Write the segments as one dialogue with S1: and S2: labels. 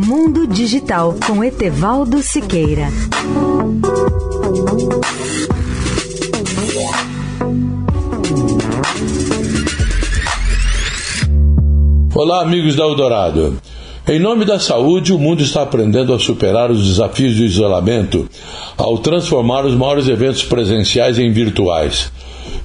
S1: Mundo Digital com Etevaldo Siqueira.
S2: Olá, amigos da Eldorado. Em nome da saúde, o mundo está aprendendo a superar os desafios do isolamento ao transformar os maiores eventos presenciais em virtuais.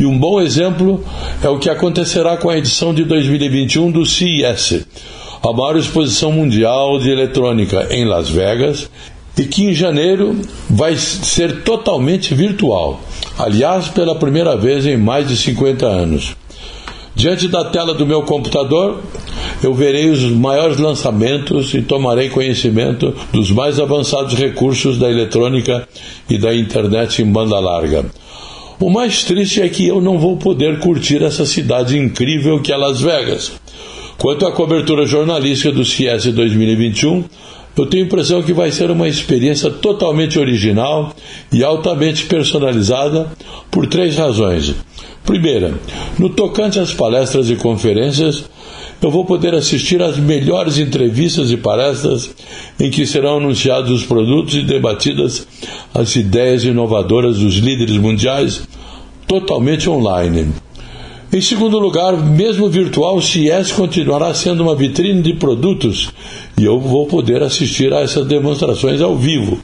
S2: E um bom exemplo é o que acontecerá com a edição de 2021 do CES, a maior exposição mundial de eletrônica em Las Vegas, e que em janeiro vai ser totalmente virtual, aliás, pela primeira vez em mais de 50 anos. Diante da tela do meu computador, eu verei os maiores lançamentos e tomarei conhecimento dos mais avançados recursos da eletrônica e da internet em banda larga. O mais triste é que eu não vou poder curtir essa cidade incrível que é Las Vegas. Quanto à cobertura jornalística do CES 2021, eu tenho a impressão que vai ser uma experiência totalmente original e altamente personalizada por três razões. Primeira, no tocante às palestras e conferências, eu vou poder assistir às melhores entrevistas e palestras em que serão anunciados os produtos e debatidas as ideias inovadoras dos líderes mundiais, totalmente online. Em segundo lugar, mesmo virtual, o CIES continuará sendo uma vitrine de produtos e eu vou poder assistir a essas demonstrações ao vivo.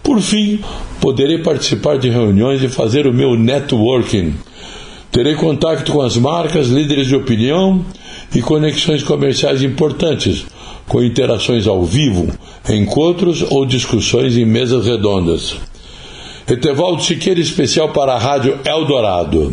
S2: Por fim, poderei participar de reuniões e fazer o meu networking. Terei contato com as marcas, líderes de opinião e conexões comerciais importantes, com interações ao vivo, encontros ou discussões em mesas redondas. Etevaldo Siqueira, especial para a Rádio Eldorado.